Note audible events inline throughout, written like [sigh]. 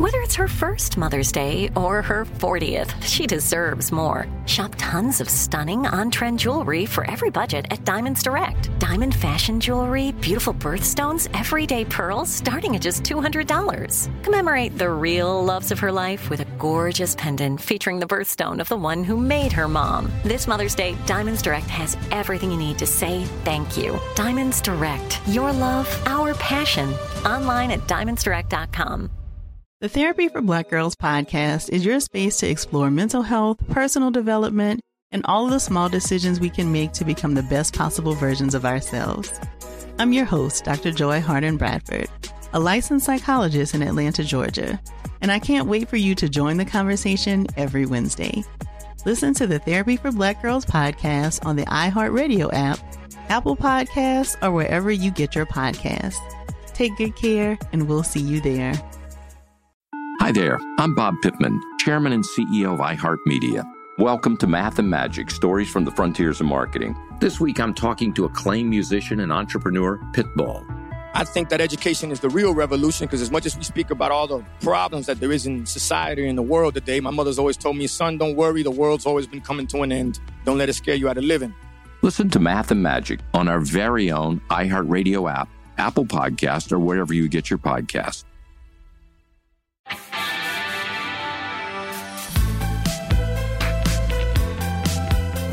Whether it's her first Mother's Day or her 40th, she deserves more. Shop tons of stunning on trend jewelry for every budget at Diamonds Direct. Diamond fashion jewelry, beautiful birthstones, everyday pearls starting at just $200. Commemorate the real loves of her life with a gorgeous pendant featuring the birthstone of the one who made her mom. This Mother's Day, Diamonds Direct has everything you need to say thank you. Diamonds Direct, your love, our passion. Online at diamondsdirect.com. The Therapy for Black Girls podcast is your space to explore mental health, personal development, and all of the small decisions we can make to become the best possible versions of ourselves. I'm your host, Dr. Joy Harden Bradford, a licensed psychologist in Atlanta, Georgia, and I can't wait for you to join the conversation every Wednesday. Listen to the Therapy for Black Girls podcast on the iHeartRadio app, Apple Podcasts, or wherever you get your podcasts. Take good care, and we'll see you there. Hi there, I'm Bob Pittman, Chairman and CEO of iHeartMedia. Welcome to Math and Magic Stories from the Frontiers of Marketing. This week I'm talking to acclaimed musician and entrepreneur, Pitbull. I think that education is the real revolution because, as much as we speak about all the problems that there is in society and the world today, my mother's always told me, son, don't worry, the world's always been coming to an end. Don't let it scare you out of living. Listen to Math and Magic on our very own iHeartRadio app, Apple Podcast, or wherever you get your podcast.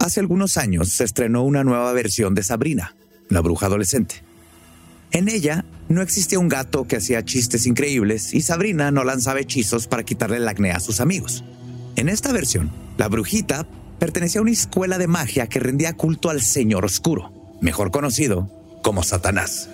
Hace algunos años se estrenó una nueva versión de Sabrina, la bruja adolescente. En ella no existía un gato que hacía chistes increíbles y Sabrina no lanzaba hechizos para quitarle el acné a sus amigos. En esta versión, la brujita pertenecía a una escuela de magia que rendía culto al Señor Oscuro, mejor conocido como Satanás.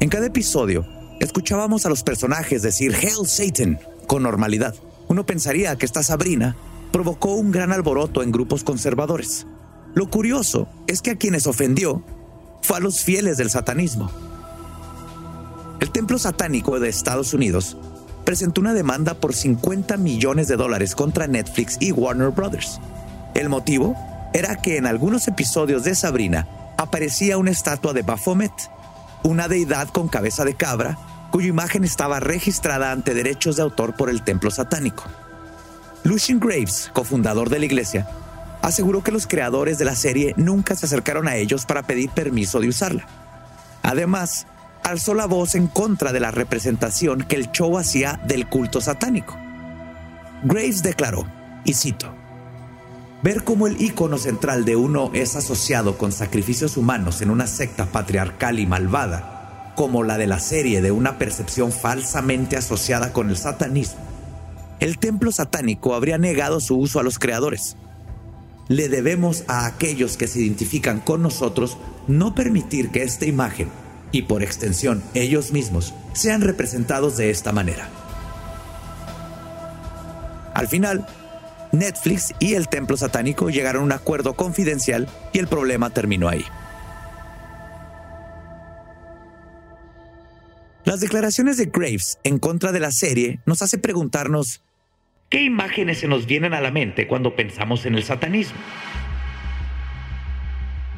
En cada episodio, escuchábamos a los personajes decir Hail Satan con normalidad. Uno pensaría que esta Sabrina provocó un gran alboroto en grupos conservadores. Lo curioso es que a quienes ofendió fue a los fieles del satanismo. El templo satánico de Estados Unidos presentó una demanda por 50 millones de dólares contra Netflix y Warner Brothers. El motivo era que en algunos episodios de Sabrina aparecía una estatua de Baphomet, una deidad con cabeza de cabra, cuya imagen estaba registrada ante derechos de autor por el templo satánico. Lucian Graves, cofundador de la iglesia, aseguró que los creadores de la serie nunca se acercaron a ellos para pedir permiso de usarla. Además, alzó la voz en contra de la representación que el show hacía del culto satánico. Graves declaró, y cito, Ver cómo el icono central de uno es asociado con sacrificios humanos en una secta patriarcal y malvada, como la de la serie de una percepción falsamente asociada con el satanismo, el templo satánico habría negado su uso a los creadores. Le debemos a aquellos que se identifican con nosotros no permitir que esta imagen, y por extensión ellos mismos, sean representados de esta manera. Al final, Netflix y el templo satánico llegaron a un acuerdo confidencial y el problema terminó ahí. Las declaraciones de Graves en contra de la serie nos hace preguntarnos ¿Qué imágenes se nos vienen a la mente cuando pensamos en el satanismo?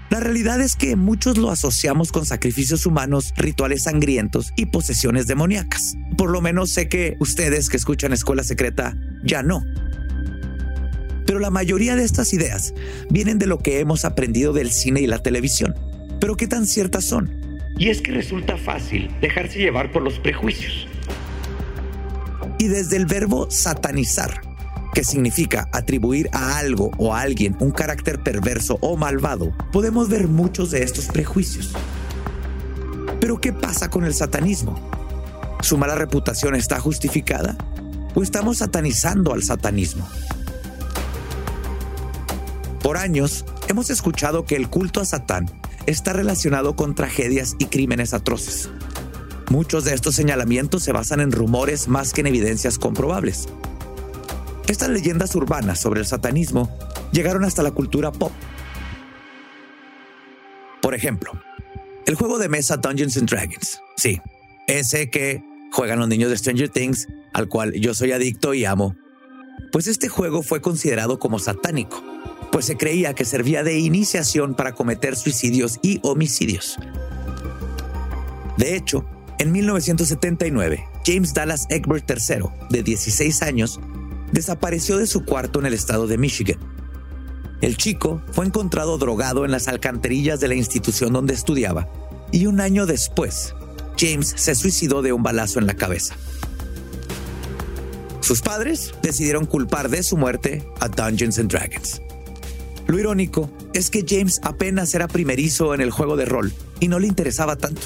La realidad es que muchos lo asociamos con sacrificios humanos, rituales sangrientos y posesiones demoníacas. Por lo menos sé que ustedes que escuchan Escuela Secreta ya no. Pero la mayoría de estas ideas vienen de lo que hemos aprendido del cine y la televisión. Pero ¿qué tan ciertas son? Y es que resulta fácil dejarse llevar por los prejuicios. Y desde el verbo satanizar, que significa atribuir a algo o a alguien un carácter perverso o malvado, podemos ver muchos de estos prejuicios. Pero ¿qué pasa con el satanismo? ¿Su mala reputación está justificada? ¿O estamos satanizando al satanismo? Por años hemos escuchado que el culto a Satán está relacionado con tragedias y crímenes atroces. Muchos de estos señalamientos se basan en rumores más que en evidencias comprobables. Estas leyendas urbanas sobre el satanismo llegaron hasta la cultura pop. Por ejemplo, el juego de mesa Dungeons and Dragons. Sí, ese que juegan los niños de Stranger Things, al cual yo soy adicto y amo. Pues este juego fue considerado como satánico, pues se creía que servía de iniciación para cometer suicidios y homicidios. De hecho, en 1979, James Dallas Egbert III, de 16 años, desapareció de su cuarto en el estado de Michigan. El chico fue encontrado drogado en las alcantarillas de la institución donde estudiaba y un año después, James se suicidó de un balazo en la cabeza. Sus padres decidieron culpar de su muerte a Dungeons and Dragons. Lo irónico es que James apenas era primerizo en el juego de rol y no le interesaba tanto.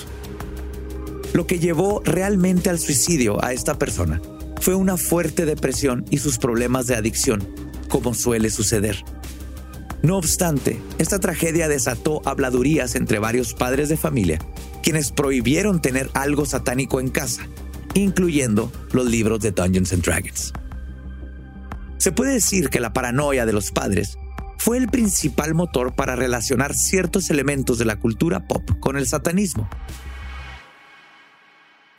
Lo que llevó realmente al suicidio a esta persona fue una fuerte depresión y sus problemas de adicción, como suele suceder. No obstante, esta tragedia desató habladurías entre varios padres de familia, quienes prohibieron tener algo satánico en casa, incluyendo los libros de Dungeons and Dragons. Se puede decir que la paranoia de los padres fue el principal motor para relacionar ciertos elementos de la cultura pop con el satanismo.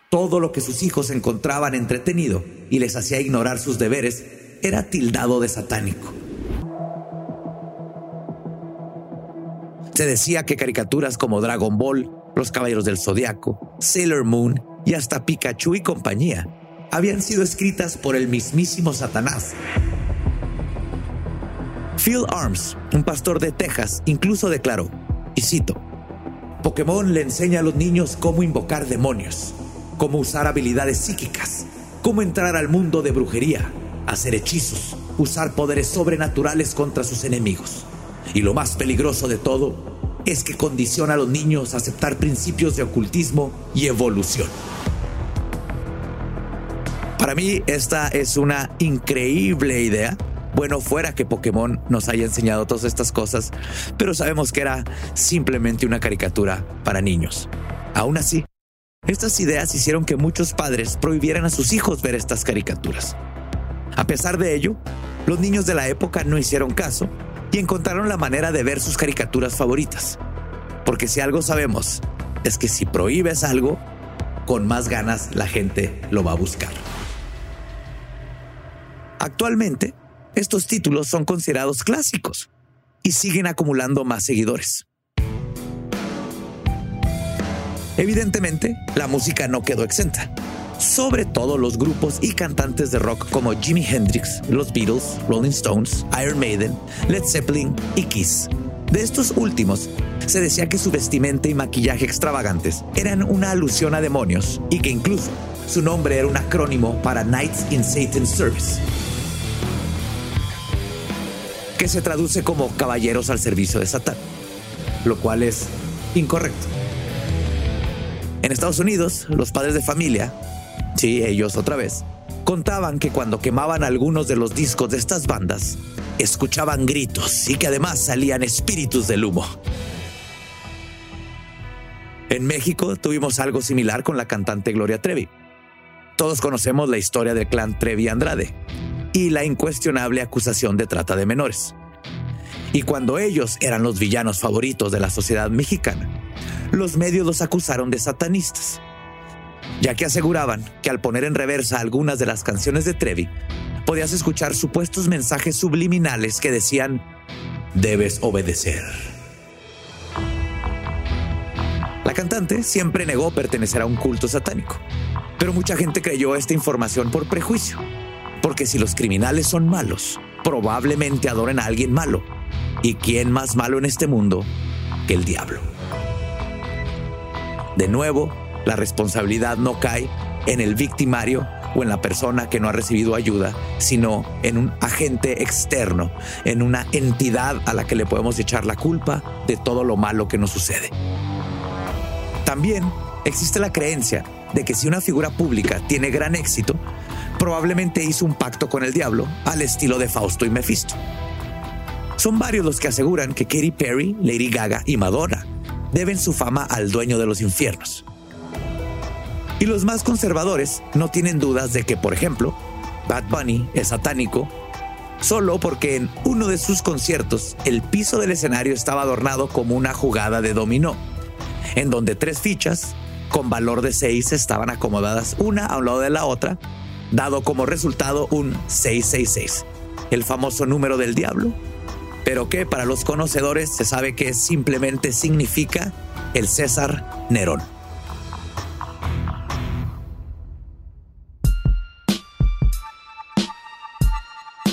Todo lo que sus hijos encontraban entretenido y les hacía ignorar sus deberes era tildado de satánico. Se decía que caricaturas como Dragon Ball, Los Caballeros del Zodiaco, Sailor Moon y hasta Pikachu y compañía habían sido escritas por el mismísimo Satanás. Phil Arms, un pastor de Texas, incluso declaró, y cito, Pokémon le enseña a los niños cómo invocar demonios, cómo usar habilidades psíquicas, cómo entrar al mundo de brujería, hacer hechizos, usar poderes sobrenaturales contra sus enemigos. Y lo más peligroso de todo es que condiciona a los niños a aceptar principios de ocultismo y evolución. Para mí esta es una increíble idea. Bueno, fuera que Pokémon nos haya enseñado todas estas cosas, pero sabemos que era simplemente una caricatura para niños. Aún así, estas ideas hicieron que muchos padres prohibieran a sus hijos ver estas caricaturas. A pesar de ello, los niños de la época no hicieron caso y encontraron la manera de ver sus caricaturas favoritas. Porque si algo sabemos, es que si prohíbes algo, con más ganas la gente lo va a buscar. Actualmente, estos títulos son considerados clásicos y siguen acumulando más seguidores. Evidentemente, la música no quedó exenta sobre todo los grupos y cantantes de rock como Jimi Hendrix, los Beatles, Rolling Stones, Iron Maiden, Led Zeppelin y Kiss. De estos últimos, se decía que su vestimenta y maquillaje extravagantes eran una alusión a demonios y que incluso su nombre era un acrónimo para Knights in Satan's Service, que se traduce como caballeros al servicio de Satán, lo cual es incorrecto. En Estados Unidos, los padres de familia sí, ellos otra vez, contaban que cuando quemaban algunos de los discos de estas bandas, escuchaban gritos y que además salían espíritus del humo. En México tuvimos algo similar con la cantante Gloria Trevi. Todos conocemos la historia del clan Trevi Andrade y la incuestionable acusación de trata de menores. Y cuando ellos eran los villanos favoritos de la sociedad mexicana, los medios los acusaron de satanistas ya que aseguraban que al poner en reversa algunas de las canciones de Trevi, podías escuchar supuestos mensajes subliminales que decían, debes obedecer. La cantante siempre negó pertenecer a un culto satánico, pero mucha gente creyó esta información por prejuicio, porque si los criminales son malos, probablemente adoren a alguien malo. ¿Y quién más malo en este mundo que el diablo? De nuevo, la responsabilidad no cae en el victimario o en la persona que no ha recibido ayuda, sino en un agente externo, en una entidad a la que le podemos echar la culpa de todo lo malo que nos sucede. También existe la creencia de que si una figura pública tiene gran éxito, probablemente hizo un pacto con el diablo al estilo de Fausto y Mephisto. Son varios los que aseguran que Katy Perry, Lady Gaga y Madonna deben su fama al dueño de los infiernos. Y los más conservadores no tienen dudas de que, por ejemplo, Bad Bunny es satánico solo porque en uno de sus conciertos el piso del escenario estaba adornado como una jugada de dominó, en donde tres fichas con valor de 6 estaban acomodadas una a un lado de la otra, dado como resultado un 666, el famoso número del diablo, pero que para los conocedores se sabe que simplemente significa el César Nerón.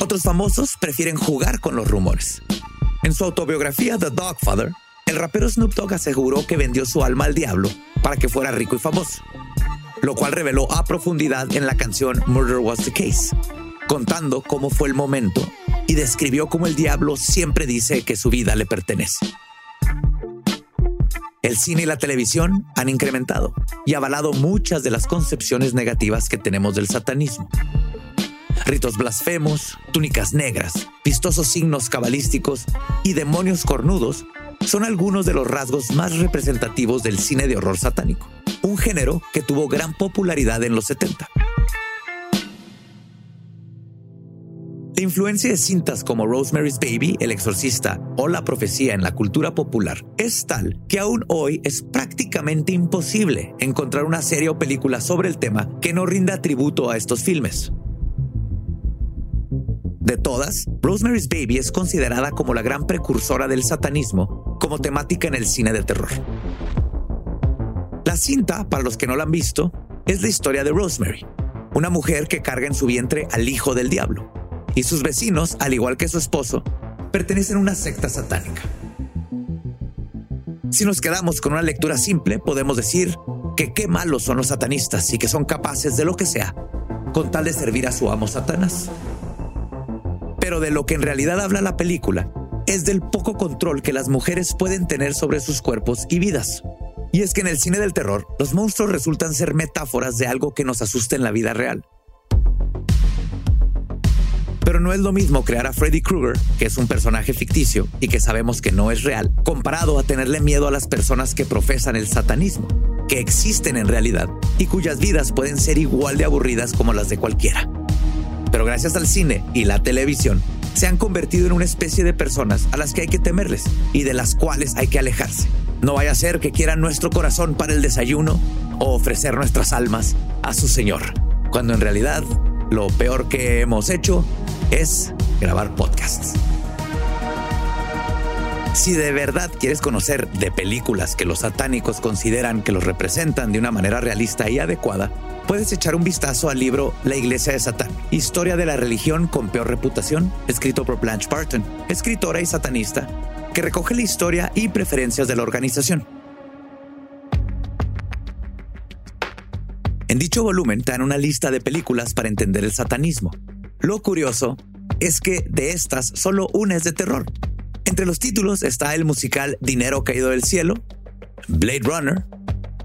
Otros famosos prefieren jugar con los rumores. En su autobiografía The Dogfather, el rapero Snoop Dogg aseguró que vendió su alma al diablo para que fuera rico y famoso, lo cual reveló a profundidad en la canción Murder Was the Case, contando cómo fue el momento y describió cómo el diablo siempre dice que su vida le pertenece. El cine y la televisión han incrementado y avalado muchas de las concepciones negativas que tenemos del satanismo. Ritos blasfemos, túnicas negras, vistosos signos cabalísticos y demonios cornudos son algunos de los rasgos más representativos del cine de horror satánico, un género que tuvo gran popularidad en los 70. La influencia de cintas como Rosemary's Baby, El Exorcista o La Profecía en la cultura popular es tal que aún hoy es prácticamente imposible encontrar una serie o película sobre el tema que no rinda tributo a estos filmes. De todas, Rosemary's Baby es considerada como la gran precursora del satanismo como temática en el cine de terror. La cinta, para los que no la han visto, es la historia de Rosemary, una mujer que carga en su vientre al hijo del diablo y sus vecinos, al igual que su esposo, pertenecen a una secta satánica. Si nos quedamos con una lectura simple, podemos decir que qué malos son los satanistas y que son capaces de lo que sea con tal de servir a su amo Satanás. Pero de lo que en realidad habla la película es del poco control que las mujeres pueden tener sobre sus cuerpos y vidas. Y es que en el cine del terror, los monstruos resultan ser metáforas de algo que nos asusta en la vida real. Pero no es lo mismo crear a Freddy Krueger, que es un personaje ficticio y que sabemos que no es real, comparado a tenerle miedo a las personas que profesan el satanismo, que existen en realidad y cuyas vidas pueden ser igual de aburridas como las de cualquiera. Pero gracias al cine y la televisión, se han convertido en una especie de personas a las que hay que temerles y de las cuales hay que alejarse. No vaya a ser que quieran nuestro corazón para el desayuno o ofrecer nuestras almas a su Señor, cuando en realidad lo peor que hemos hecho es grabar podcasts. Si de verdad quieres conocer de películas que los satánicos consideran que los representan de una manera realista y adecuada, puedes echar un vistazo al libro La Iglesia de Satán, Historia de la religión con peor reputación, escrito por Blanche Barton, escritora y satanista, que recoge la historia y preferencias de la organización. En dicho volumen te dan una lista de películas para entender el satanismo. Lo curioso es que de estas solo una es de terror. Entre los títulos está el musical Dinero Caído del Cielo, Blade Runner,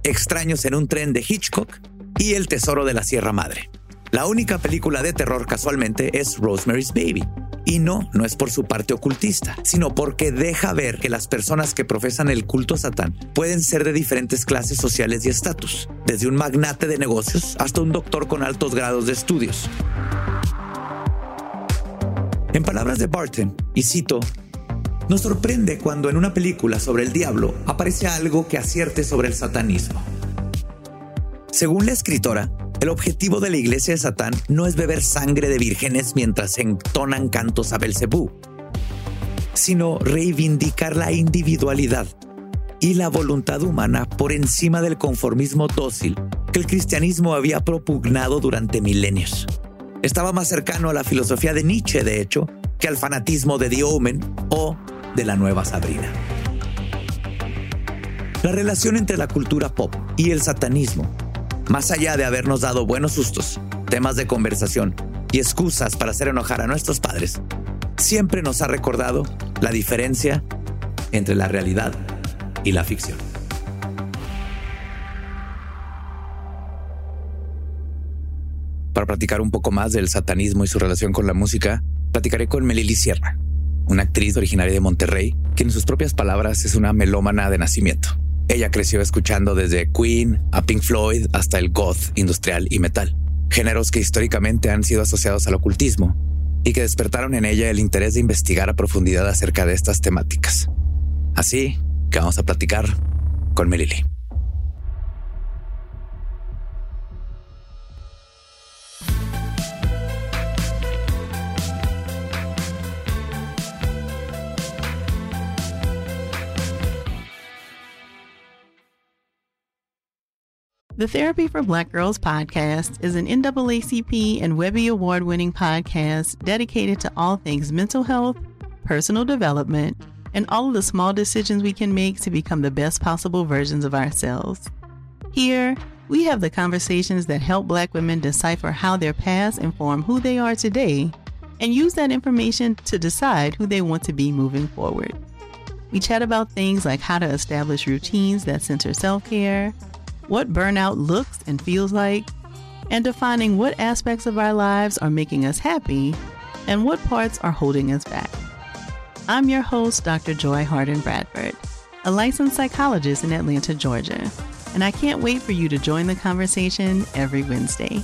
Extraños en un tren de Hitchcock y El Tesoro de la Sierra Madre. La única película de terror casualmente es Rosemary's Baby, y no, no es por su parte ocultista, sino porque deja ver que las personas que profesan el culto a Satán pueden ser de diferentes clases sociales y estatus, desde un magnate de negocios hasta un doctor con altos grados de estudios. En palabras de Barton, y cito, nos sorprende cuando en una película sobre el diablo aparece algo que acierte sobre el satanismo. Según la escritora, el objetivo de la iglesia de Satán no es beber sangre de vírgenes mientras entonan cantos a Belcebú, sino reivindicar la individualidad y la voluntad humana por encima del conformismo dócil que el cristianismo había propugnado durante milenios. Estaba más cercano a la filosofía de Nietzsche, de hecho, que al fanatismo de The Omen o de la nueva Sabrina. La relación entre la cultura pop y el satanismo más allá de habernos dado buenos sustos, temas de conversación y excusas para hacer enojar a nuestros padres, siempre nos ha recordado la diferencia entre la realidad y la ficción. Para platicar un poco más del satanismo y su relación con la música, platicaré con Melili Sierra, una actriz originaria de Monterrey, que en sus propias palabras es una melómana de nacimiento. Ella creció escuchando desde Queen a Pink Floyd hasta el goth industrial y metal, géneros que históricamente han sido asociados al ocultismo y que despertaron en ella el interés de investigar a profundidad acerca de estas temáticas. Así que vamos a platicar con Melili. The Therapy for Black Girls podcast is an NAACP and Webby Award winning podcast dedicated to all things mental health, personal development, and all of the small decisions we can make to become the best possible versions of ourselves. Here, we have the conversations that help Black women decipher how their past inform who they are today and use that information to decide who they want to be moving forward. We chat about things like how to establish routines that center self care what burnout looks and feels like, and defining what aspects of our lives are making us happy and what parts are holding us back. I'm your host, Dr. Joy Harden Bradford, a licensed psychologist in Atlanta, Georgia, and I can't wait for you to join the conversation every Wednesday.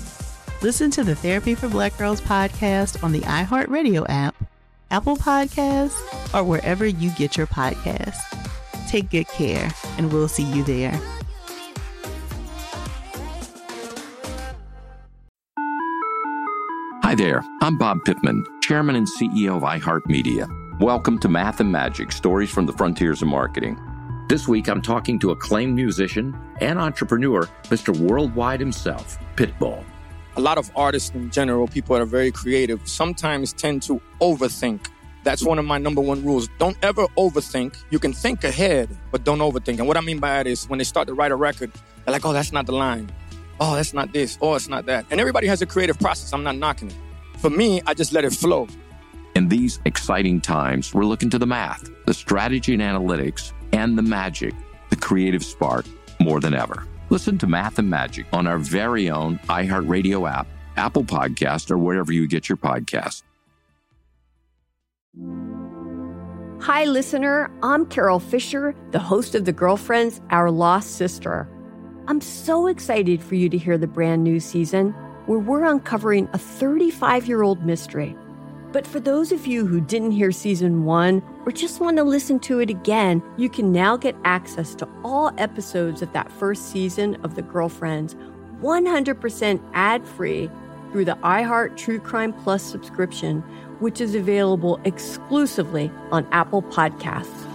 Listen to the Therapy for Black Girls podcast on the iHeartRadio app, Apple Podcasts, or wherever you get your podcasts. Take good care, and we'll see you there. Hi there, I'm Bob Pittman, Chairman and CEO of iHeartMedia. Welcome to Math and Magic Stories from the Frontiers of Marketing. This week I'm talking to acclaimed musician and entrepreneur, Mr. Worldwide himself, Pitbull. A lot of artists in general, people that are very creative, sometimes tend to overthink. That's one of my number one rules. Don't ever overthink. You can think ahead, but don't overthink. And what I mean by that is when they start to write a record, they're like, oh, that's not the line oh, that's not this, oh, it's not that. And everybody has a creative process. I'm not knocking it. For me, I just let it flow. In these exciting times, we're looking to the math, the strategy and analytics, and the magic, the creative spark, more than ever. Listen to Math and Magic on our very own iHeartRadio app, Apple Podcast, or wherever you get your podcast. Hi, listener. I'm Carol Fisher, the host of The Girlfriends, Our Lost Sister. I'm so excited for you to hear the brand new season where we're uncovering a 35 year old mystery. But for those of you who didn't hear season one or just want to listen to it again, you can now get access to all episodes of that first season of The Girlfriends 100% ad free through the iHeart True Crime Plus subscription, which is available exclusively on Apple Podcasts.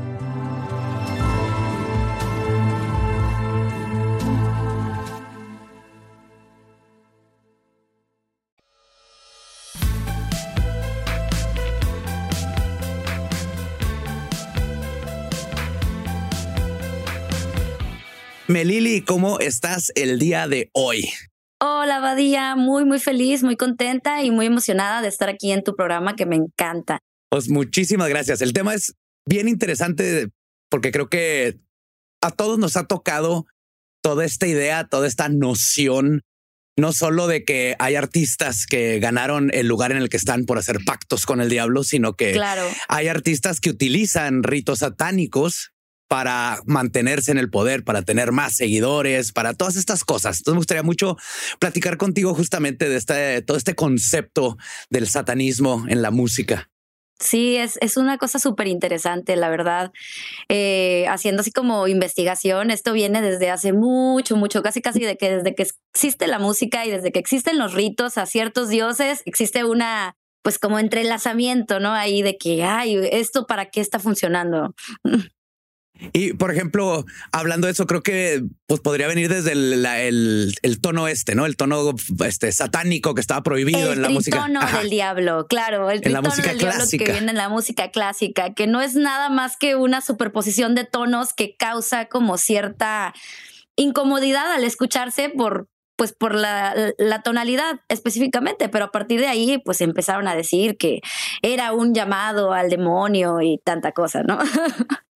Melili, ¿cómo estás el día de hoy? Hola, Badía, muy, muy feliz, muy contenta y muy emocionada de estar aquí en tu programa que me encanta. Pues muchísimas gracias. El tema es bien interesante porque creo que a todos nos ha tocado toda esta idea, toda esta noción, no solo de que hay artistas que ganaron el lugar en el que están por hacer pactos con el diablo, sino que claro. hay artistas que utilizan ritos satánicos para mantenerse en el poder, para tener más seguidores, para todas estas cosas. Entonces me gustaría mucho platicar contigo justamente de este, todo este concepto del satanismo en la música. Sí, es, es una cosa súper interesante, la verdad. Eh, haciendo así como investigación, esto viene desde hace mucho, mucho, casi casi de que desde que existe la música y desde que existen los ritos a ciertos dioses, existe una, pues como entrelazamiento, ¿no? Ahí de que, ay, esto para qué está funcionando. [laughs] Y por ejemplo, hablando de eso, creo que pues podría venir desde el, el, tono este, ¿no? El tono este satánico que estaba prohibido en la música. El tono del diablo, claro. El en la música del diablo que viene en la música clásica, que no es nada más que una superposición de tonos que causa como cierta incomodidad al escucharse por pues por la, la tonalidad específicamente, pero a partir de ahí pues empezaron a decir que era un llamado al demonio y tanta cosa, ¿no? [laughs]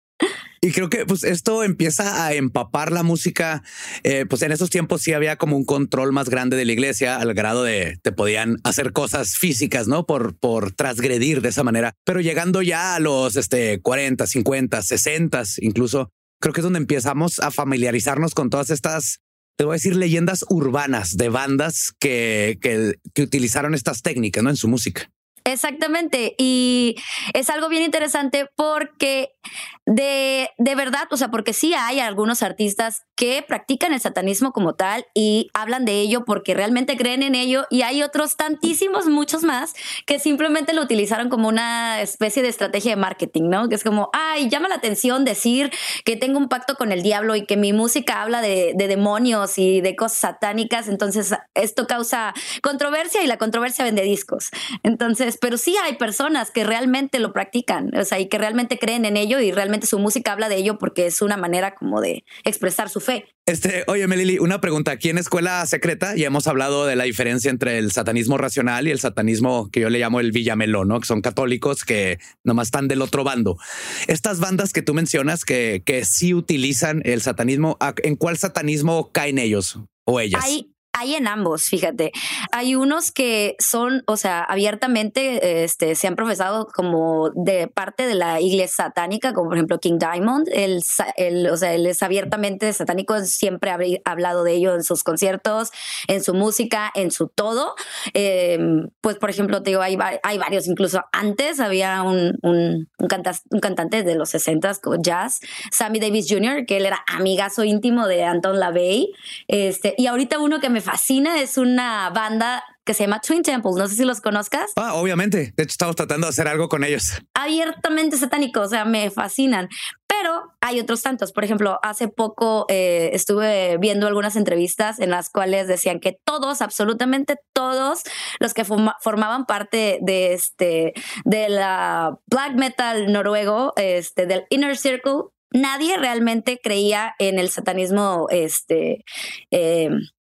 Y creo que pues esto empieza a empapar la música. Eh, pues en esos tiempos sí había como un control más grande de la iglesia al grado de te podían hacer cosas físicas, ¿no? Por, por transgredir de esa manera. Pero llegando ya a los este, 40, 50, 60 incluso, creo que es donde empezamos a familiarizarnos con todas estas te voy a decir leyendas urbanas de bandas que, que, que utilizaron estas técnicas ¿no? en su música. Exactamente. Y es algo bien interesante porque de, de, verdad, o sea, porque sí hay algunos artistas que practican el satanismo como tal y hablan de ello porque realmente creen en ello y hay otros tantísimos, muchos más, que simplemente lo utilizaron como una especie de estrategia de marketing, ¿no? Que es como, ay, llama la atención decir que tengo un pacto con el diablo y que mi música habla de, de demonios y de cosas satánicas, entonces esto causa controversia y la controversia vende discos. Entonces, pero sí hay personas que realmente lo practican, o sea, y que realmente creen en ello y realmente su música habla de ello porque es una manera como de expresar su fe. Este, oye, Melili, una pregunta. Aquí en Escuela Secreta ya hemos hablado de la diferencia entre el satanismo racional y el satanismo que yo le llamo el Villamelón, ¿no? Que son católicos que nomás están del otro bando. Estas bandas que tú mencionas que, que sí utilizan el satanismo, ¿en cuál satanismo caen ellos o ellas? Hay en ambos, fíjate. Hay unos que son, o sea, abiertamente este, se han profesado como de parte de la iglesia satánica, como por ejemplo King Diamond. Él, o sea, él es abiertamente satánico, siempre ha hablado de ello en sus conciertos, en su música, en su todo. Em, pues, por ejemplo, te digo, hay, hay varios, incluso antes había un, un, un, un cantante de los 60 jazz, Sammy Davis Jr., que él era amigazo íntimo de Anton LaVey. Este, y ahorita uno que me fascina es una banda que se llama Twin Temples. No sé si los conozcas. Ah, obviamente. De hecho, estamos tratando de hacer algo con ellos. Abiertamente satánicos, o sea, me fascinan. Pero hay otros tantos. Por ejemplo, hace poco eh, estuve viendo algunas entrevistas en las cuales decían que todos, absolutamente todos, los que formaban parte de este de la black metal noruego, este del Inner Circle, nadie realmente creía en el satanismo este eh,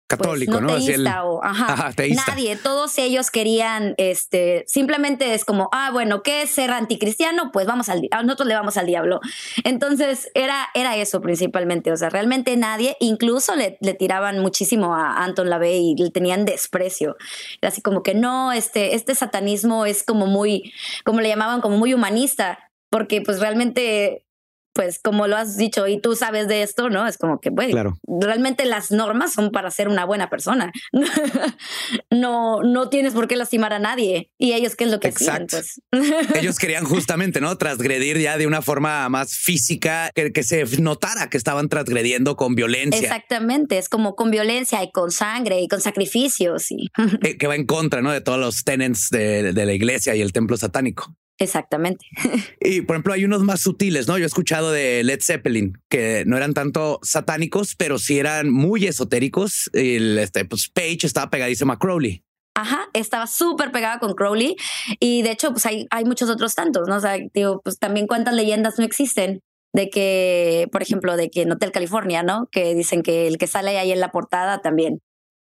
católico, pues, ¿no? Teísta o, ajá, [laughs] Nadie, todos ellos querían, este, simplemente es como, ah, bueno, ¿qué es ser anticristiano? Pues vamos al, nosotros le vamos al diablo. Entonces era, era eso principalmente, o sea, realmente nadie, incluso le, le tiraban muchísimo a Anton LaVey y le tenían desprecio. Era así como que no, este, este satanismo es como muy, como le llamaban, como muy humanista, porque pues realmente pues como lo has dicho y tú sabes de esto, ¿no? Es como que, bueno, claro. realmente las normas son para ser una buena persona. [laughs] no, no tienes por qué lastimar a nadie. Y ellos, ¿qué es lo que Exacto. Pues? [laughs] ellos querían justamente, ¿no? Transgredir ya de una forma más física, que, que, se notara que estaban transgrediendo con violencia. Exactamente, es como con violencia y con sangre y con sacrificios. Y... [laughs] que va en contra, ¿no? De todos los tenets de, de la iglesia y el templo satánico. Exactamente. [laughs] Y por ejemplo, hay unos más sutiles, ¿no? Yo he escuchado de Led Zeppelin que no eran tanto satánicos, pero sí eran muy esotéricos. El, este, pues Page estaba pegadísimo a Crowley. Ajá, estaba súper pegada con Crowley y de hecho, pues hay, hay muchos otros tantos, ¿no? O sea, digo, pues también cuántas leyendas no existen de que, por ejemplo, de que en Hotel California, ¿no? Que dicen que el que sale ahí en la portada también,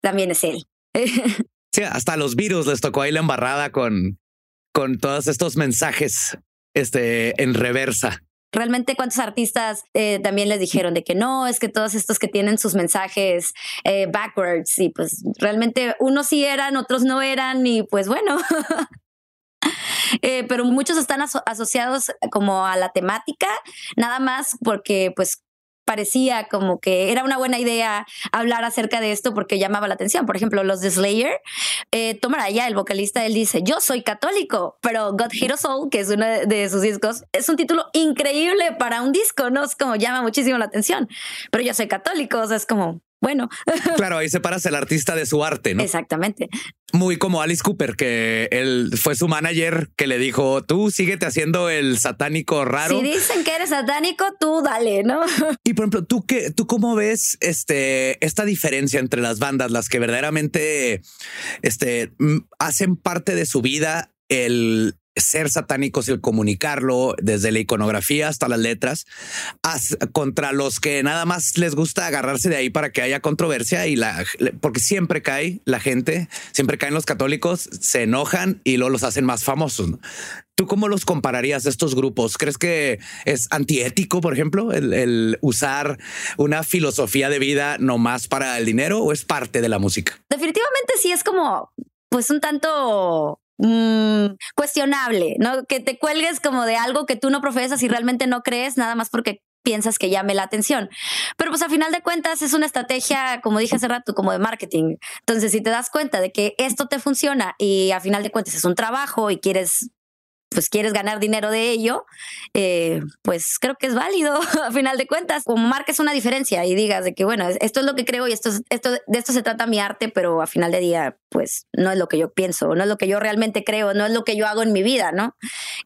también es él. [laughs] Sí, hasta los virus les tocó ahí la embarrada con, con todos estos mensajes este, en reversa. Realmente cuántos artistas eh, también les dijeron de que no, es que todos estos que tienen sus mensajes eh, backwards y pues realmente unos sí eran, otros no eran y pues bueno. [laughs] Eh, pero muchos están asociados como a la temática, nada más porque pues parecía como que era una buena idea hablar acerca de esto porque llamaba la atención. Por ejemplo, los de Slayer, eh, el vocalista, él dice, yo soy católico, pero God Hero Soul, que es uno de sus discos, es un título increíble para un disco, ¿no? Es como llama muchísimo la atención, pero yo soy católico, o sea, es como, bueno. [laughs] claro, ahí separas el artista de su arte, ¿no? Exactamente. Muy como Alice Cooper, que él fue su manager que le dijo, tú síguete haciendo el satánico raro. Si dicen que eres satánico, tú dale, ¿no? [laughs] Y por ejemplo, tú qué, tú cómo ves este, esta diferencia entre las bandas, las que verdaderamente este, hacen parte de su vida el ser satánicos y el comunicarlo desde la iconografía hasta las letras contra los que nada más les gusta agarrarse de ahí para que haya controversia y la porque siempre cae la gente, siempre caen los católicos, se enojan y luego los hacen más famosos. ¿Tú cómo los compararías estos grupos? ¿Crees que es antiético, por ejemplo, el, usar una filosofía de vida nomás para el dinero o es parte de la música? Definitivamente sí es como, pues un tanto mm, cuestionable, ¿no? Que te cuelgues como de algo que tú no profesas y realmente no crees, nada más porque piensas que llame la atención. Pero pues a final de cuentas es una estrategia, como dije hace rato, como de marketing. Entonces, si te das cuenta de que esto te funciona y a final de cuentas es un trabajo y quieres pues quieres ganar dinero de ello, eh, pues creo que es válido [laughs] a final de cuentas. Como marques una diferencia y digas de que, bueno, esto es lo que creo y esto, esto, de esto se trata mi arte, pero a final de día, pues no es lo que yo pienso, no es lo que yo realmente creo, no es lo que yo hago en mi vida, ¿no?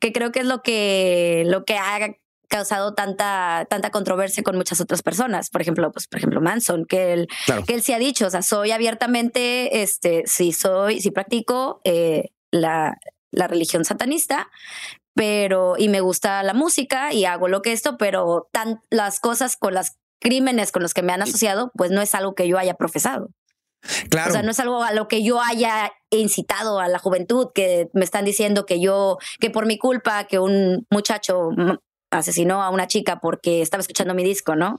Que creo que es lo que, lo que ha causado tanta, tanta controversia con muchas otras personas. Por ejemplo, pues, por ejemplo, Manson, que él, que él se ha dicho, o sea, soy abiertamente, este, si soy, si practico eh, la, la religión satanista, pero y me gusta la música y hago lo que esto, pero tan, las cosas con las crímenes con los que me han asociado, pues no es algo que yo haya profesado. Claro. O sea, no es algo a lo que yo haya incitado a la juventud, que me están diciendo que yo, que por mi culpa, que un muchacho asesinó a una chica porque estaba escuchando mi disco, ¿no?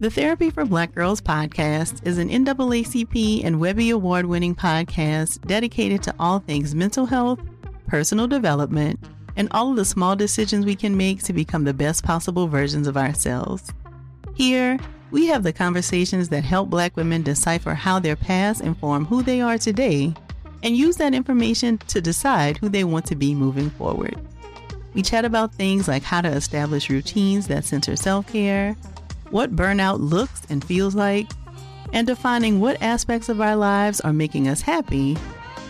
The Therapy for Black Girls podcast is an NAACP and Webby Award winning podcast dedicated to all things mental health, personal development, and all of the small decisions we can make to become the best possible versions of ourselves. Here, we have the conversations that help Black women decipher how their past inform who they are today and use that information to decide who they want to be moving forward. We chat about things like how to establish routines that center self care what burnout looks and feels like, and defining what aspects of our lives are making us happy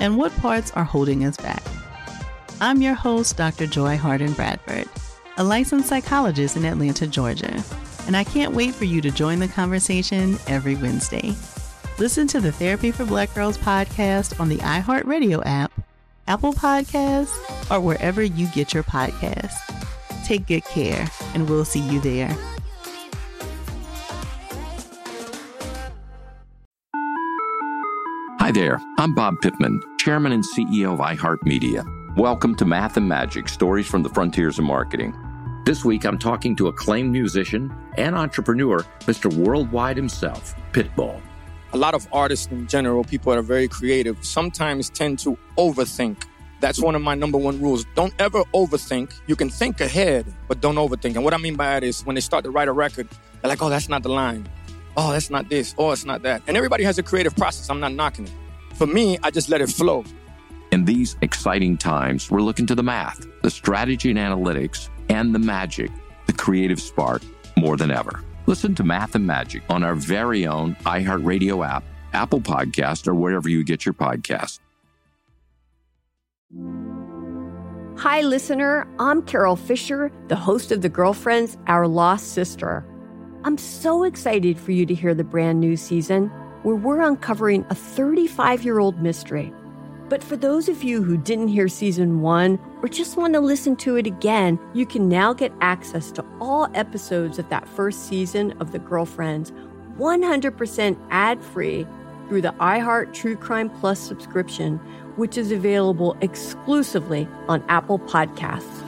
and what parts are holding us back. I'm your host, Dr. Joy Harden Bradford, a licensed psychologist in Atlanta, Georgia, and I can't wait for you to join the conversation every Wednesday. Listen to the Therapy for Black Girls podcast on the iHeartRadio app, Apple Podcasts, or wherever you get your podcasts. Take good care, and we'll see you there. Hi there, I'm Bob Pittman, Chairman and CEO of iHeartMedia. Welcome to Math and Magic Stories from the Frontiers of Marketing. This week, I'm talking to acclaimed musician and entrepreneur, Mr. Worldwide himself, Pitbull. A lot of artists in general, people that are very creative, sometimes tend to overthink. That's one of my number one rules. Don't ever overthink. You can think ahead, but don't overthink. And what I mean by that is when they start to write a record, they're like, oh, that's not the line oh, that's not this, oh, it's not that. And everybody has a creative process. I'm not knocking it. For me, I just let it flow. In these exciting times, we're looking to the math, the strategy and analytics, and the magic, the creative spark, more than ever. Listen to Math and Magic on our very own iHeartRadio app, Apple Podcast, or wherever you get your podcast. Hi, listener. I'm Carol Fisher, the host of The Girlfriends, Our Lost Sister. I'm so excited for you to hear the brand new season where we're uncovering a 35 year old mystery. But for those of you who didn't hear season one or just want to listen to it again, you can now get access to all episodes of that first season of The Girlfriends 100% ad free through the iHeart True Crime Plus subscription, which is available exclusively on Apple Podcasts.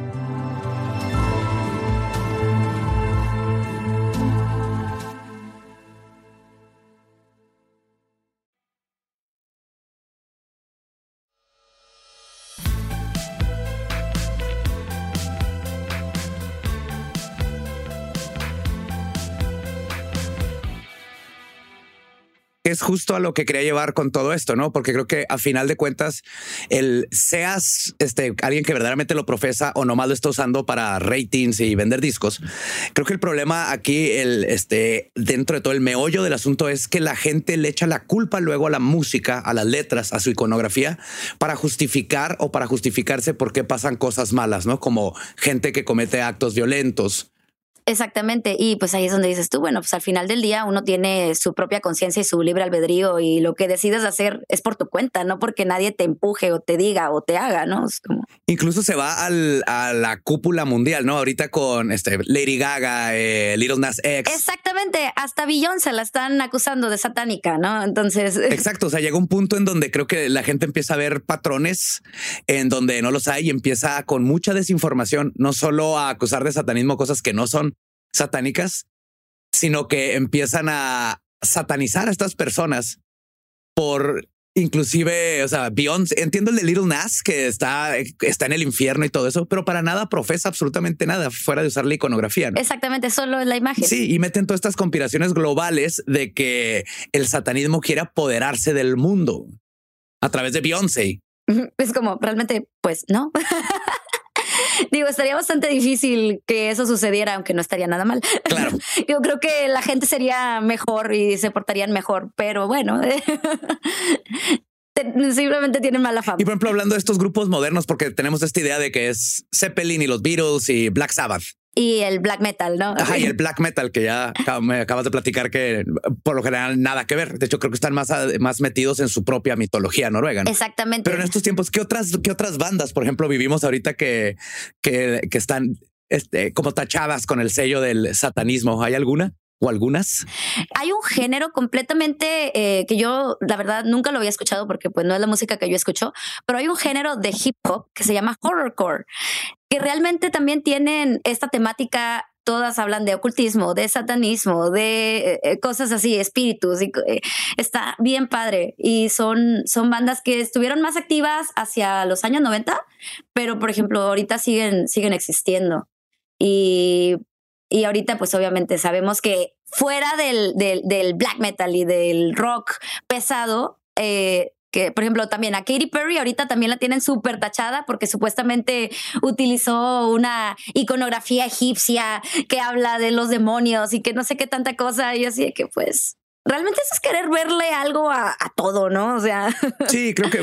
Es justo a lo que quería llevar con todo esto, ¿no? Porque creo que a final de cuentas, el seas este, alguien que verdaderamente lo profesa o nomás lo está usando para ratings y vender discos, creo que el problema aquí, el, este, dentro de todo el meollo del asunto es que la gente le echa la culpa luego a la música, a las letras, a su iconografía, para justificar o para justificarse por qué pasan cosas malas, ¿no? Como gente que comete actos violentos Exactamente, y pues ahí es donde dices tú, bueno, pues al final del día uno tiene su propia conciencia y su libre albedrío y lo que decides hacer es por tu cuenta, no porque nadie te empuje o te diga o te haga, ¿no? Es como... Incluso se va al, a la cúpula mundial, ¿no? Ahorita con este Lady Gaga, eh, Little Nas X. Exactamente, hasta Beyoncé la están acusando de satánica, ¿no? Entonces... [laughs] Exacto, o sea, llega un punto en donde creo que la gente empieza a ver patrones en donde no los hay y empieza con mucha desinformación, no solo a acusar de satanismo cosas que no son, satánicas, sino que empiezan a satanizar a estas personas por inclusive, o sea, Beyoncé, entiendo el de Little Nas que está, está en el infierno y todo eso, pero para nada profesa absolutamente nada fuera de usar la iconografía. Exactamente, solo es la imagen. Sí, y meten todas estas conspiraciones globales de que el satanismo quiere apoderarse del mundo a través de Beyoncé. Es como realmente, pues no. [laughs] Digo, estaría bastante difícil que eso sucediera, aunque no estaría nada mal. Claro. [laughs] Yo creo que la gente sería mejor y se portarían mejor, pero bueno. [laughs] simplemente tienen mala fama. Y por ejemplo, hablando de estos grupos modernos, porque tenemos esta idea de que es Zeppelin y los Beatles y Black Sabbath. Y el black metal, ¿no? Ajá, y el [laughs] black metal que ya me acabas de platicar que por lo general nada que ver. De hecho, creo que están más, más metidos en su propia mitología noruega. Exactamente. Pero en estos tiempos, ¿qué otras, qué otras bandas, por ejemplo, vivimos ahorita que, que, que están este, como tachadas con el sello del satanismo? ¿Hay alguna? o algunas? Hay un género completamente eh, que yo, la verdad, nunca lo había escuchado porque pues no es la música que yo escucho, pero hay un género de hip hop que se llama horrorcore, que realmente también tienen esta temática todas hablan de ocultismo, de satanismo, de eh, eh, cosas así, espíritus, y está bien padre. Y son, son bandas que estuvieron más activas hacia los años 90, pero por ejemplo, ahorita siguen, siguen existiendo. Y y ahorita, pues obviamente sabemos que fuera del, del, black metal y del rock pesado, eh, que por ejemplo también a Katy Perry ahorita también la tienen súper tachada porque supuestamente utilizó una iconografía egipcia que habla de los demonios y que no sé qué tanta cosa y así de que pues realmente eso es querer verle algo a, a todo, ¿no? O sea. [laughs] Sí, creo que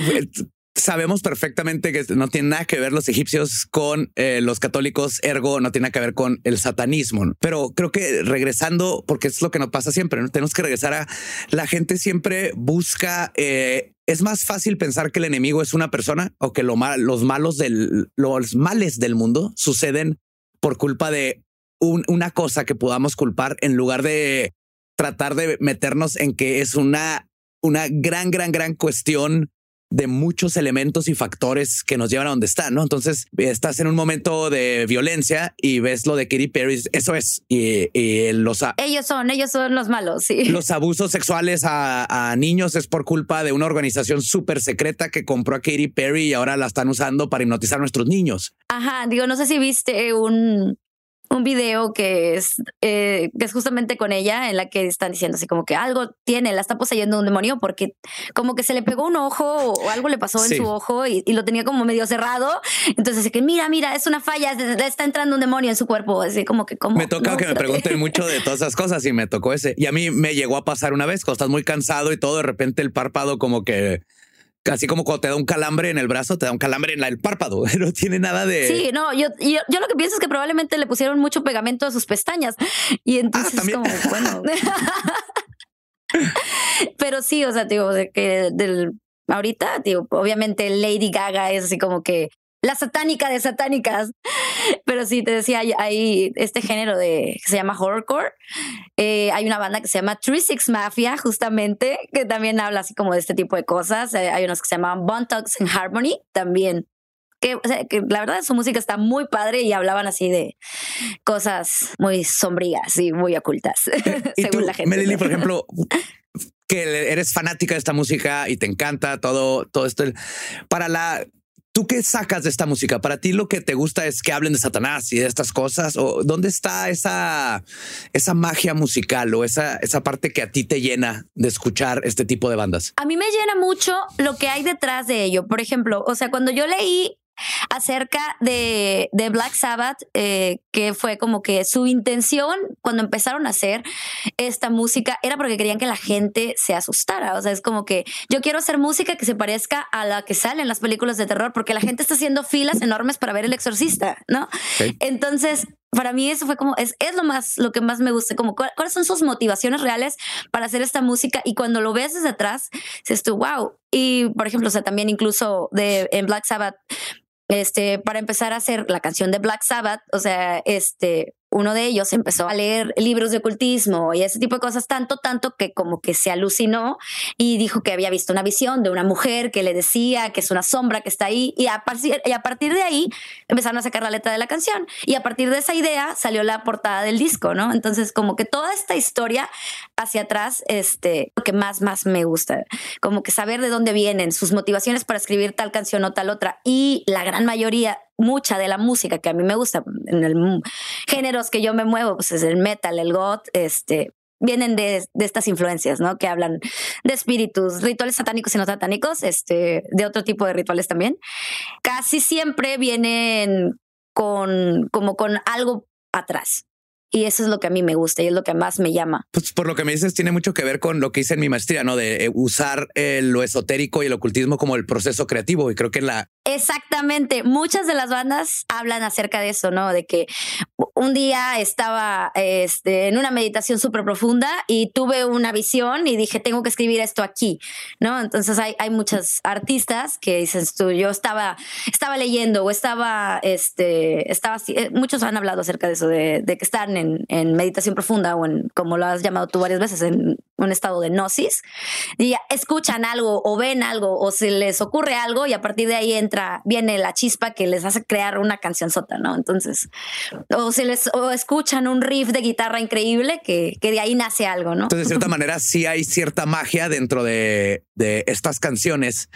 sabemos perfectamente que no tiene nada que ver los egipcios con eh, los católicos, ergo no tiene nada que ver con el satanismo. Pero creo que regresando, porque es lo que nos pasa siempre, ¿no? tenemos que regresar a la gente siempre busca. Eh, es más fácil pensar que el enemigo es una persona o que lo los malos del los males del mundo suceden por culpa de una cosa que podamos culpar en lugar de tratar de meternos en que es una, una gran, gran, gran cuestión de muchos elementos y factores que nos llevan a donde está, ¿no? Entonces estás en un momento de violencia y ves lo de Katy Perry, eso es, y, los... Ellos son, ellos son los malos, sí. Los abusos sexuales a, a niños es por culpa de una organización súper secreta que compró a Katy Perry y ahora la están usando para hipnotizar a nuestros niños. Ajá, digo, no sé si viste un, un video que es, eh, que es justamente con ella, en la que están diciendo así como que algo tiene, la está poseyendo un demonio porque como que se le pegó un ojo o algo le pasó en su ojo y, lo tenía como medio cerrado. Entonces, así que mira, mira, es una falla, está entrando un demonio en su cuerpo. Así como que, como Me toca que me pregunten mucho de todas esas cosas y me tocó ese. Y a mí me llegó a pasar una vez, cuando estás muy cansado y todo, de repente el párpado como que Así como cuando te da un calambre en el brazo, te da un calambre en el párpado. [laughs] No tiene nada de. Sí, no, yo, yo, lo que pienso es que probablemente le pusieron mucho pegamento a sus pestañas. Y entonces, como, bueno. [laughs] Pero sí, o sea, digo, que del ahorita, digo, obviamente Lady Gaga es así como que la satánica de satánicas. [laughs] Pero sí, te decía, hay, este género de que se llama horrorcore. Eh, hay una banda que se llama Three Six Mafia, justamente, que también habla así como de este tipo de cosas. Eh, hay unos que se llaman Talks and Harmony, también. Que, la verdad su música está muy padre y hablaban así de cosas muy sombrías y muy ocultas, [laughs] según la gente. Melanie, por ejemplo, [laughs] que eres fanática de esta música y te encanta todo, todo esto. Para la ¿Tú qué sacas de esta música? ¿Para ti lo que te gusta es que hablen de Satanás y de estas cosas? ¿O dónde está esa, esa magia musical o esa, esa parte que a ti te llena de escuchar este tipo de bandas? A mí me llena mucho lo que hay detrás de ello. Por ejemplo, o sea, cuando yo leí acerca de, de Black Sabbath, eh, que fue como que su intención cuando empezaron a hacer esta música era porque querían que la gente se asustara. O sea, es como que yo quiero hacer música que se parezca a la que sale en las películas de terror, porque la gente está haciendo filas enormes para ver El Exorcista, ¿no? Entonces, para mí eso fue como, es, es lo más, lo que más me gusta, como cuáles son sus motivaciones reales para hacer esta música y cuando lo ves desde atrás, dices tú, wow. Y por ejemplo, o sea, también incluso de, en Black Sabbath, este, para empezar a hacer la canción de Black Sabbath, o sea, este, uno de ellos empezó a leer libros de ocultismo y ese tipo de cosas, tanto, tanto que como que se alucinó y dijo que había visto una visión de una mujer que le decía que es una sombra que está ahí y a, partir, y a partir de ahí empezaron a sacar la letra de la canción y a partir de esa idea salió la portada del disco, ¿no? Entonces como que toda esta historia hacia atrás, este, lo que más, más me gusta, como que saber de dónde vienen, sus motivaciones para escribir tal canción o tal otra y la gran mayoría mucha de la música que a mí me gusta, en el géneros que yo me muevo, pues es el metal, el goth, este, vienen de, de, estas influencias, ¿no? Que hablan de espíritus, rituales satánicos y no satánicos, este, de otro tipo de rituales también. Casi siempre vienen con, como con algo atrás. Y eso es lo que a mí me gusta y es lo que más me llama. Pues por lo que me dices, tiene mucho que ver con lo que hice en mi maestría, ¿no? De eh, usar eh, lo esotérico y el ocultismo como el proceso creativo. Y creo que la Exactamente. Muchas de las bandas hablan acerca de eso, ¿no? De que un día estaba este, en una meditación súper profunda y tuve una visión y dije, tengo que escribir esto aquí, ¿no? Entonces hay, hay muchas artistas que dicen, tú, yo estaba, estaba leyendo o estaba, este, estaba, eh, muchos han hablado acerca de eso, de, de que están en, en, meditación profunda o en, como lo has llamado tú varias veces, en un estado de gnosis, y escuchan algo o ven algo o se les ocurre algo y a partir de ahí entra viene la chispa que les hace crear una canción sota, ¿no? Entonces, o se les o escuchan un riff de guitarra increíble que, que de ahí nace algo, ¿no? Entonces, de cierta manera, sí hay cierta magia dentro de, de estas canciones,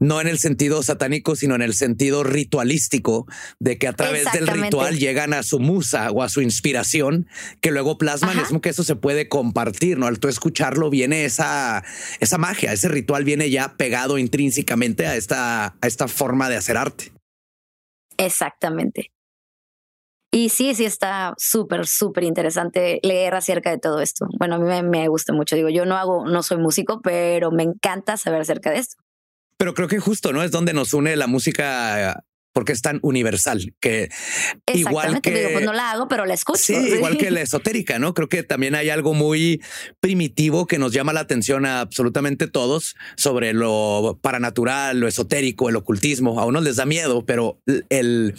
no en el sentido satánico, sino en el sentido ritualístico, de que a través del ritual llegan a su musa o a su inspiración, que luego plasman, es como que eso se puede compartir, ¿no? Al tú escucharlo viene esa, esa magia, ese ritual viene ya pegado intrínsecamente a esta, a esta forma de hacer arte. Exactamente. Y sí, sí está súper, súper interesante leer acerca de todo esto. Bueno, a mí me, gusta mucho. Digo, yo no hago, no soy músico, pero me encanta saber acerca de esto. Pero creo que justo, ¿no? Es donde nos une la música porque es tan universal que igual que digo, pues no la hago, pero la escucho. Sí, igual que la [laughs] esotérica, ¿no? Creo que también hay algo muy primitivo que nos llama la atención a absolutamente todos sobre lo paranatural, lo esotérico, el ocultismo. A unos les da miedo, pero el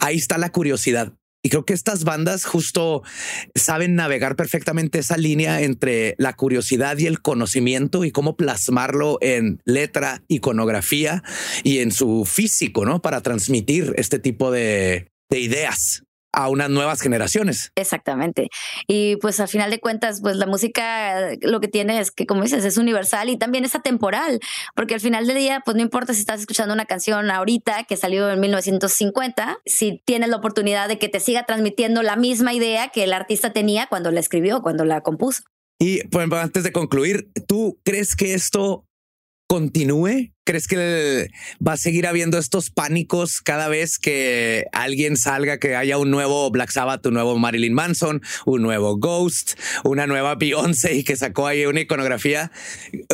ahí está la curiosidad. Y creo que estas bandas justo saben navegar perfectamente esa línea entre la curiosidad y el conocimiento y cómo plasmarlo en letra, iconografía y en su físico, ¿no? Para transmitir este tipo de, de ideas a unas nuevas generaciones. Exactamente. Y pues al final de cuentas, pues la música lo que tiene es que, como dices, es universal y también es atemporal, porque al final del día, pues no importa si estás escuchando una canción ahorita que salió en 1950, si tienes la oportunidad de que te siga transmitiendo la misma idea que el artista tenía cuando la escribió, cuando la compuso. Y pues, antes de concluir, ¿tú crees que esto continúe? ¿Crees que va a seguir habiendo estos pánicos cada vez que alguien salga, que haya un nuevo Black Sabbath, un nuevo Marilyn Manson, un nuevo Ghost, una nueva Beyoncé y que sacó ahí una iconografía?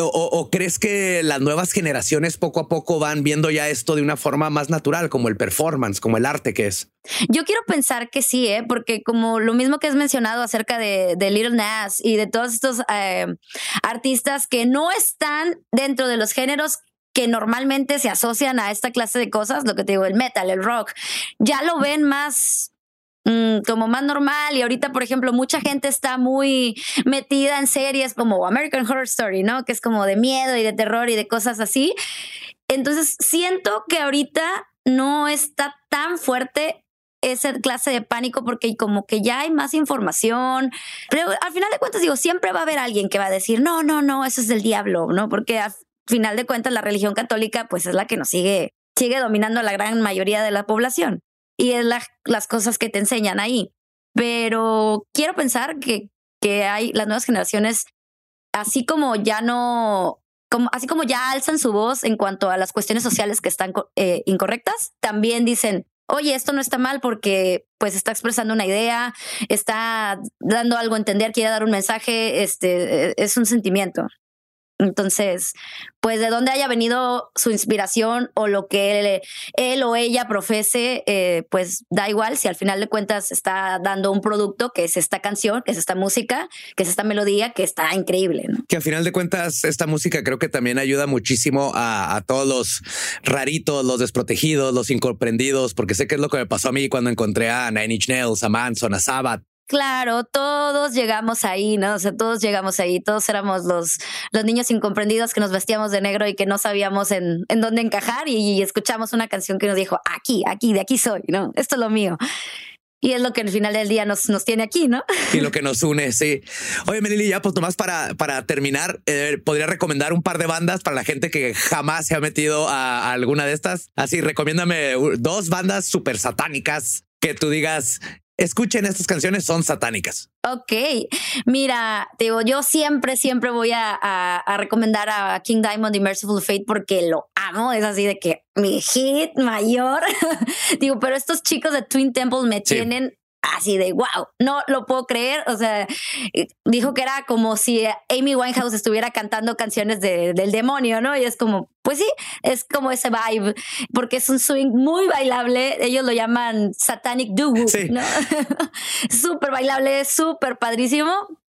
¿O, crees que las nuevas generaciones poco a poco van viendo ya esto de una forma más natural, como el performance, como el arte que es? Yo quiero pensar que sí, ¿eh? porque como lo mismo que has mencionado acerca de, de Little Nas y de todos estos eh, artistas que no están dentro de los géneros que normalmente se asocian a esta clase de cosas, lo que te digo, el metal, el rock, ya lo ven más mm, como más normal y ahorita, por ejemplo, mucha gente está muy metida en series como American Horror Story, ¿no? Que es como de miedo y de terror y de cosas así. Entonces, siento que ahorita no está tan fuerte esa clase de pánico porque como que ya hay más información. Pero al final de cuentas, digo, siempre va a haber alguien que va a decir, no, no, no, eso es del diablo, ¿no? Porque final de cuentas la religión católica pues es la que nos sigue sigue dominando a la gran mayoría de la población. Y es las cosas que te enseñan ahí. Pero quiero pensar que, que hay las nuevas generaciones, así como ya no, como, así como ya alzan su voz en cuanto a las cuestiones sociales que están eh, incorrectas, también dicen, oye, esto no está mal porque pues está expresando una idea, está dando algo a entender, quiere dar un mensaje, este, e, es un sentimiento. Entonces, pues de dónde haya venido su inspiración o lo que él, o ella profese, eh, pues da igual si al final de cuentas está dando un producto que es esta canción, que es esta música, que es esta melodía, que está increíble. Que al final de cuentas esta música creo que también ayuda muchísimo a, a, todos los raritos, los desprotegidos, los incomprendidos, porque sé que es lo que me pasó a mí cuando encontré a Nine Inch Nails, a Manson, a Sabbath, Claro, todos llegamos ahí, ¿no? O sea, todos llegamos ahí, todos éramos los, los niños incomprendidos que nos vestíamos de negro y que no sabíamos en, en dónde encajar y, escuchamos una canción que nos dijo, aquí, aquí, de aquí soy, ¿no? Esto es lo mío. Y es lo que al final del día nos, nos tiene aquí, ¿no? [laughs] Y lo que nos une, sí. Oye, Melili, ya pues nomás para, para terminar, eh, ¿podría recomendar un par de bandas para la gente que jamás se ha metido a, a alguna de estas? Así, recomiéndame dos bandas súper satánicas que tú digas, escuchen estas canciones, son satánicas. Ok, mira, digo, yo siempre, siempre voy a, recomendar a King Diamond y Merciful Fate porque lo amo, es así de que mi hit mayor, [laughs] digo, pero estos chicos de Twin Temple me tienen así de wow, no lo puedo creer. O sea, eh, dijo que era como si Amy Winehouse estuviera cantando canciones de, del demonio, ¿no? Y es como, pues sí, es como ese vibe, porque es un swing muy bailable. Ellos lo llaman Satanic Doo, ¿no? [laughs] súper bailable, súper padrísimo.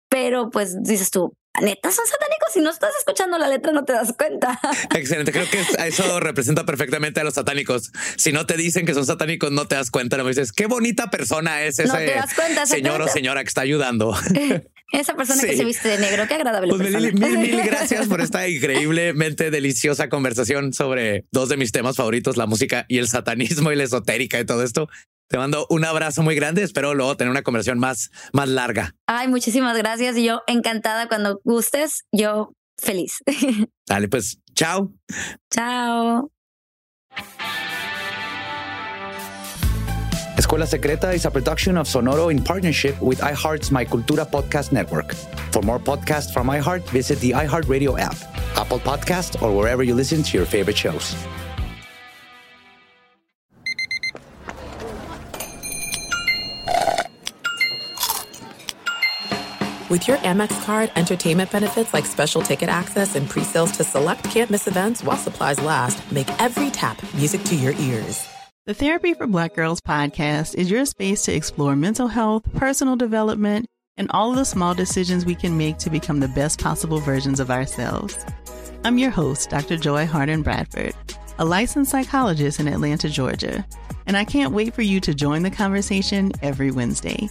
Pero pues dices tú, neta son satánicos si no estás escuchando la letra no te das cuenta. [laughs] Excelente, creo que eso representa perfectamente a los satánicos. Si no te dicen que son satánicos, no te das cuenta, no me dices, qué bonita persona es ese señor o señora que está ayudando. [laughs] Esa persona que se viste de negro, qué agradable. Pues mil, mil gracias por [laughs] esta increíblemente deliciosa conversación sobre dos de mis temas favoritos, la música y el satanismo y la esotérica y todo esto. Te mando un abrazo muy grande. Espero luego tener una conversación más, más larga. Ay, muchísimas gracias. Y yo encantada cuando gustes. Yo feliz. [laughs] Dale, pues, chao. Chao. Escuela Secreta is a production of Sonoro in partnership with iHeart's My Cultura podcast network. For more podcasts from iHeart, visit the iHeartRadio app, Apple Podcast, or wherever you listen to your favorite shows. With your Amex card, entertainment benefits like special ticket access and pre-sales to select campus events while supplies last, make every tap music to your ears. The Therapy for Black Girls podcast is your space to explore mental health, personal development, and all of the small decisions we can make to become the best possible versions of ourselves. I'm your host, Dr. Joy Harden Bradford, a licensed psychologist in Atlanta, Georgia, and I can't wait for you to join the conversation every Wednesday.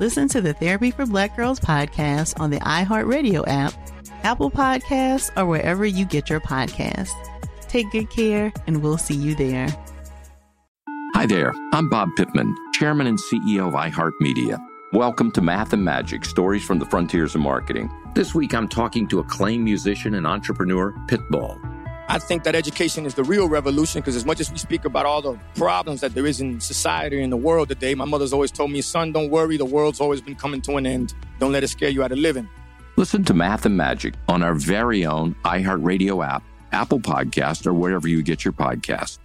Listen to the Therapy for Black Girls podcast on the iHeartRadio app, Apple Podcasts, or wherever you get your podcasts. Take good care, and we'll see you there. Hi there, I'm Bob Pittman, Chairman and CEO of iHeartMedia. Welcome to Math and Magic Stories from the Frontiers of Marketing. This week I'm talking to acclaimed musician and entrepreneur, Pitbull. I think that education is the real revolution because as much as we speak about all the problems that there is in society and the world today, my mother's always told me, son, don't worry, the world's always been coming to an end. Don't let it scare you out of living. Listen to Math and Magic on our very own iHeartRadio app, Apple Podcast, or wherever you get your podcasts.